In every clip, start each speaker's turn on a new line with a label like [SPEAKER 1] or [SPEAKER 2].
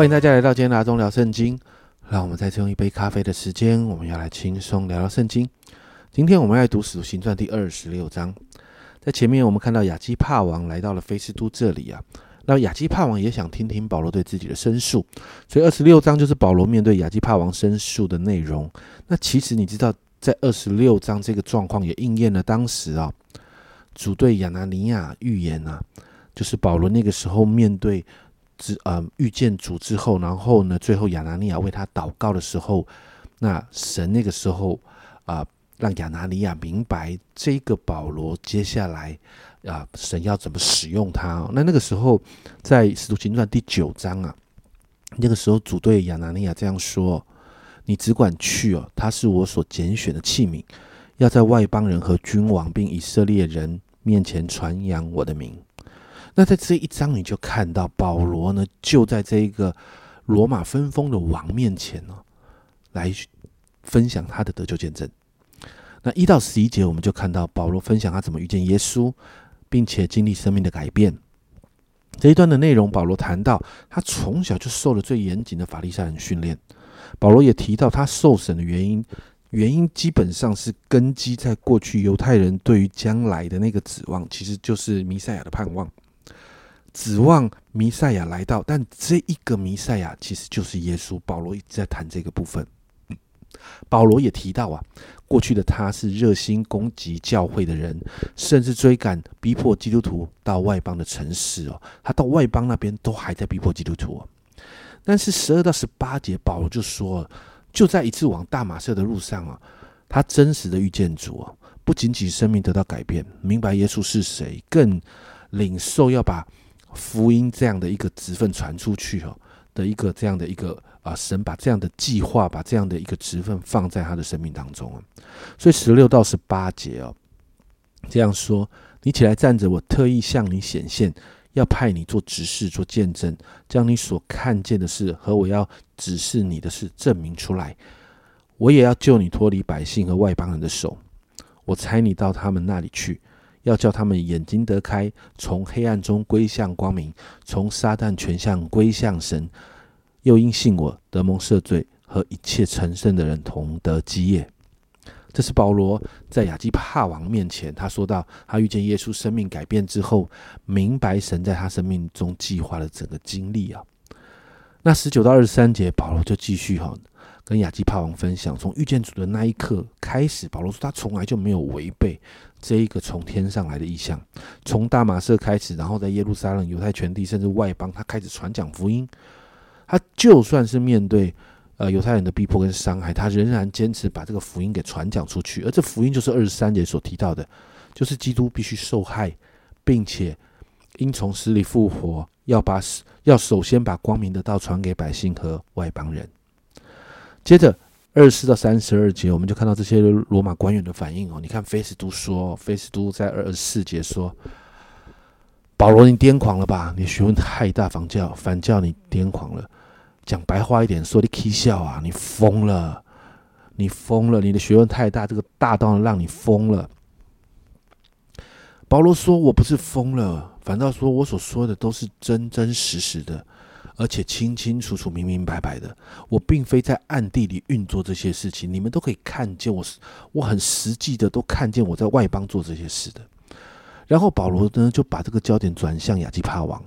[SPEAKER 1] 欢迎大家来到今天的阿忠聊圣经。让我们再次用一杯咖啡的时间，我们要来轻松聊聊圣经。今天我们要读《使徒行传》第二十六章。在前面我们看到亚基帕王来到了菲斯都这里啊，那亚基帕王也想听听保罗对自己的申诉，所以二十六章就是保罗面对亚基帕王申诉的内容。那其实你知道，在二十六章这个状况也应验了当时啊，主对亚拿尼亚预言啊，就是保罗那个时候面对。之呃遇见主之后，然后呢，最后亚拿尼亚为他祷告的时候，那神那个时候啊，让亚拿尼亚明白这个保罗接下来啊，神要怎么使用他。那那个时候在使徒行传第九章啊，那个时候主对亚拿尼亚这样说：“你只管去哦，他是我所拣选的器皿，要在外邦人和君王并以色列人面前传扬我的名。”那在这一章，你就看到保罗呢，就在这一个罗马分封的王面前呢，来分享他的得救见证。那一到十一节，我们就看到保罗分享他怎么遇见耶稣，并且经历生命的改变。这一段的内容，保罗谈到他从小就受了最严谨的法利赛人训练。保罗也提到他受审的原因，原因基本上是根基在过去犹太人对于将来的那个指望，其实就是弥赛亚的盼望。指望弥赛亚来到，但这一个弥赛亚其实就是耶稣。保罗一直在谈这个部分。保罗也提到啊，过去的他是热心攻击教会的人，甚至追赶逼迫基督徒到外邦的城市哦。他到外邦那边都还在逼迫基督徒哦。但是十二到十八节，保罗就说，就在一次往大马色的路上啊，他真实的遇见主啊，不仅仅生命得到改变，明白耶稣是谁，更领受要把。福音这样的一个职分传出去哦，的一个这样的一个啊，神把这样的计划，把这样的一个职分放在他的生命当中啊。所以十六到十八节哦，这样说：你起来站着，我特意向你显现，要派你做指示、做见证，将你所看见的事和我要指示你的事证明出来。我也要救你脱离百姓和外邦人的手，我差你到他们那里去。要叫他们眼睛得开，从黑暗中归向光明，从撒旦全向归向神。又因信我得蒙赦罪，和一切成圣的人同得基业。这是保罗在亚基帕王面前，他说到他遇见耶稣，生命改变之后，明白神在他生命中计划的整个经历啊。那十九到二十三节，保罗就继续哈跟亚基帕王分享，从遇见主的那一刻开始，保罗说他从来就没有违背。这一个从天上来的意象，从大马色开始，然后在耶路撒冷、犹太全地，甚至外邦，他开始传讲福音。他就算是面对呃犹太人的逼迫跟伤害，他仍然坚持把这个福音给传讲出去。而这福音就是二十三节所提到的，就是基督必须受害，并且因从死里复活，要把要首先把光明的道传给百姓和外邦人。接着。二十四到三十二节，我们就看到这些罗马官员的反应哦。你看，菲斯都说，菲斯都在二十四节说：“保罗，你癫狂了吧？你学问太大，反教反教你癫狂了。讲白话一点，说你 K 笑啊，你疯了，你疯了，你的学问太大，这个大到让你疯了。”保罗说：“我不是疯了，反倒说我所说的都是真真实实的。”而且清清楚楚、明明白白的，我并非在暗地里运作这些事情，你们都可以看见我，我很实际的都看见我在外邦做这些事的。然后保罗呢就把这个焦点转向亚基帕王，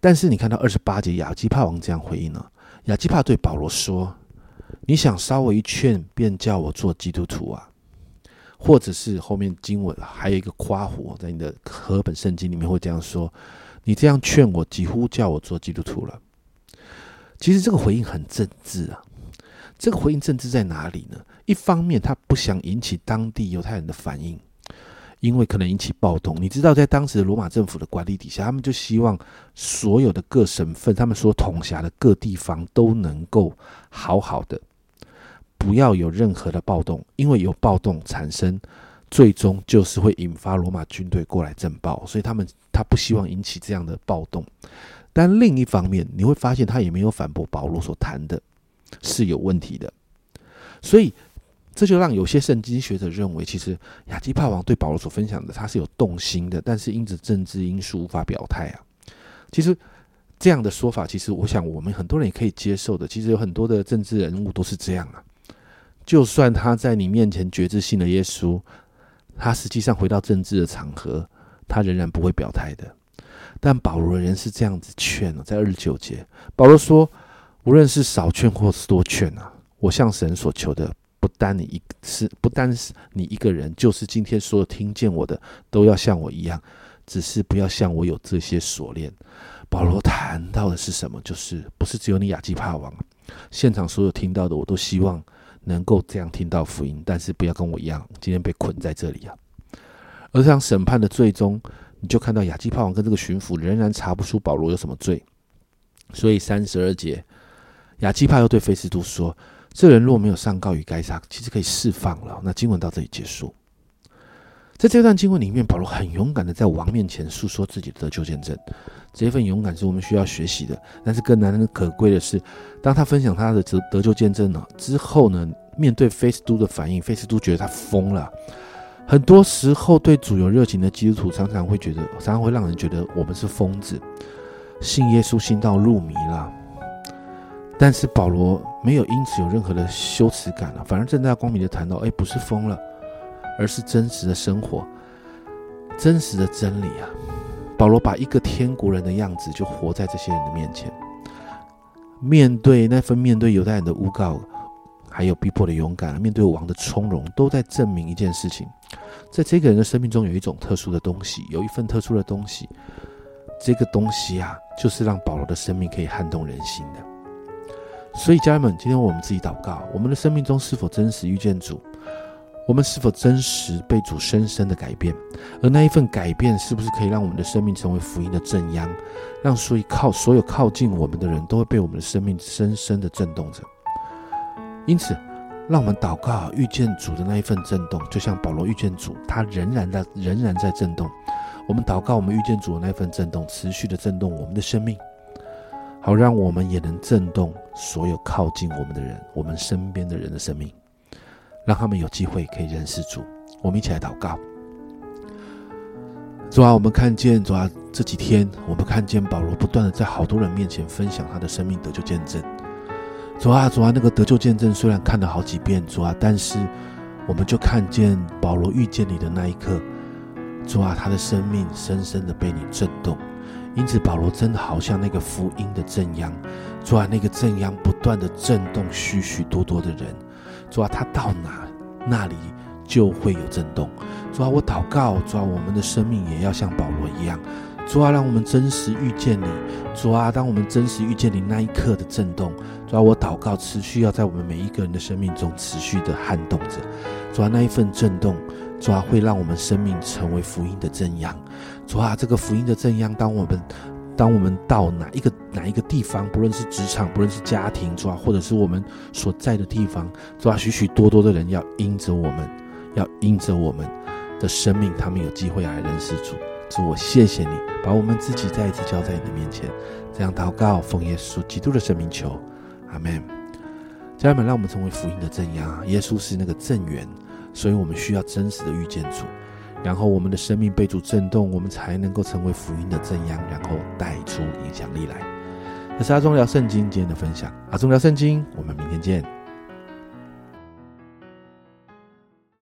[SPEAKER 1] 但是你看到二十八节，亚基帕王这样回应了：亚基帕对保罗说：“你想稍微一劝，便叫我做基督徒啊？”或者是后面经文还有一个夸火，在你的和本圣经里面会这样说。你这样劝我，几乎叫我做基督徒了。其实这个回应很政治啊。这个回应政治在哪里呢？一方面，他不想引起当地犹太人的反应，因为可能引起暴动。你知道，在当时的罗马政府的管理底下，他们就希望所有的各省份，他们所统辖的各地方都能够好好的，不要有任何的暴动，因为有暴动产生。最终就是会引发罗马军队过来镇暴，所以他们他不希望引起这样的暴动。但另一方面，你会发现他也没有反驳保罗所谈的是有问题的，所以这就让有些圣经学者认为，其实亚基帕王对保罗所分享的他是有动心的，但是因着政治因素无法表态啊。其实这样的说法，其实我想我们很多人也可以接受的。其实有很多的政治人物都是这样啊。就算他在你面前觉知信了耶稣，他实际上回到政治的场合，他仍然不会表态的。但保罗人是这样子劝了，在二十九节，保罗说：“无论是少劝或是多劝啊，我向神所求的，不单你一是不单是你一个人，就是今天所有听见我的，都要像我一样，只是不要像我有这些锁链。”保罗谈到的是什么？就是不是只有你亚基帕王，现场所有听到的，我都希望能够这样听到福音，但是不要跟我一样，今天被捆在这里啊。而像审判的最终，你就看到亚基帕王跟这个巡抚仍然查不出保罗有什么罪，所以三十二节，亚基帕又对菲斯都说：“这人若没有上告于该撒，其实可以释放了。”那经文到这里结束。在这段经文里面，保罗很勇敢的在王面前诉说自己的得救见证。这份勇敢是我们需要学习的，但是更难能可贵的是，当他分享他的得得救见证呢之后呢，面对菲斯都的反应，菲斯都觉得他疯了。很多时候，对主有热情的基督徒常常会觉得，常常会让人觉得我们是疯子，信耶稣信到入迷了。但是保罗没有因此有任何的羞耻感了，反而正大光明的谈到：哎，不是疯了，而是真实的生活，真实的真理啊。保罗把一个天国人的样子就活在这些人的面前，面对那份面对犹太人的诬告，还有逼迫的勇敢，面对王的从容，都在证明一件事情：在这个人的生命中有一种特殊的东西，有一份特殊的东西。这个东西啊，就是让保罗的生命可以撼动人心的。所以，家人们，今天我们自己祷告：我们的生命中是否真实遇见主？我们是否真实被主深深的改变？而那一份改变，是不是可以让我们的生命成为福音的正央，让所以靠所有靠近我们的人都会被我们的生命深深的震动着？因此，让我们祷告遇见主的那一份震动，就像保罗遇见主，他仍然在仍然在震动。我们祷告，我们遇见主的那份震动，持续的震动我们的生命，好让我们也能震动所有靠近我们的人，我们身边的人的生命。让他们有机会可以认识主，我们一起来祷告。主啊，我们看见主啊，这几天我们看见保罗不断的在好多人面前分享他的生命得救见证。主啊，主啊，那个得救见证虽然看了好几遍，主啊，但是我们就看见保罗遇见你的那一刻，主啊，他的生命深深的被你震动。因此，保罗真的好像那个福音的正央，主啊，那个正央不断的震动许许多多的人。主啊，他到哪，那里就会有震动。主啊，我祷告，主啊，我们的生命也要像保罗一样。主啊，让我们真实遇见你。主啊，当我们真实遇见你那一刻的震动，主啊，我祷告，持续要在我们每一个人的生命中持续的撼动着。主啊，那一份震动，主啊，会让我们生命成为福音的正央。主啊，这个福音的正央，当我们。当我们到哪一个哪一个地方，不论是职场，不论是家庭，主啊，或者是我们所在的地方，主啊，许许多多的人要因着我们，要因着我们的生命，他们有机会来认识主。主，我谢谢你，把我们自己再一次交在你的面前，这样祷告，奉耶稣基督的生命求，阿门。家人们，让我们成为福音的正压，耶稣是那个正源，所以我们需要真实的遇见主。然后我们的生命被主震动，我们才能够成为福音的正央，然后带出影响力来。这是阿忠聊圣经今天的分享，阿忠聊圣经，我们明天见。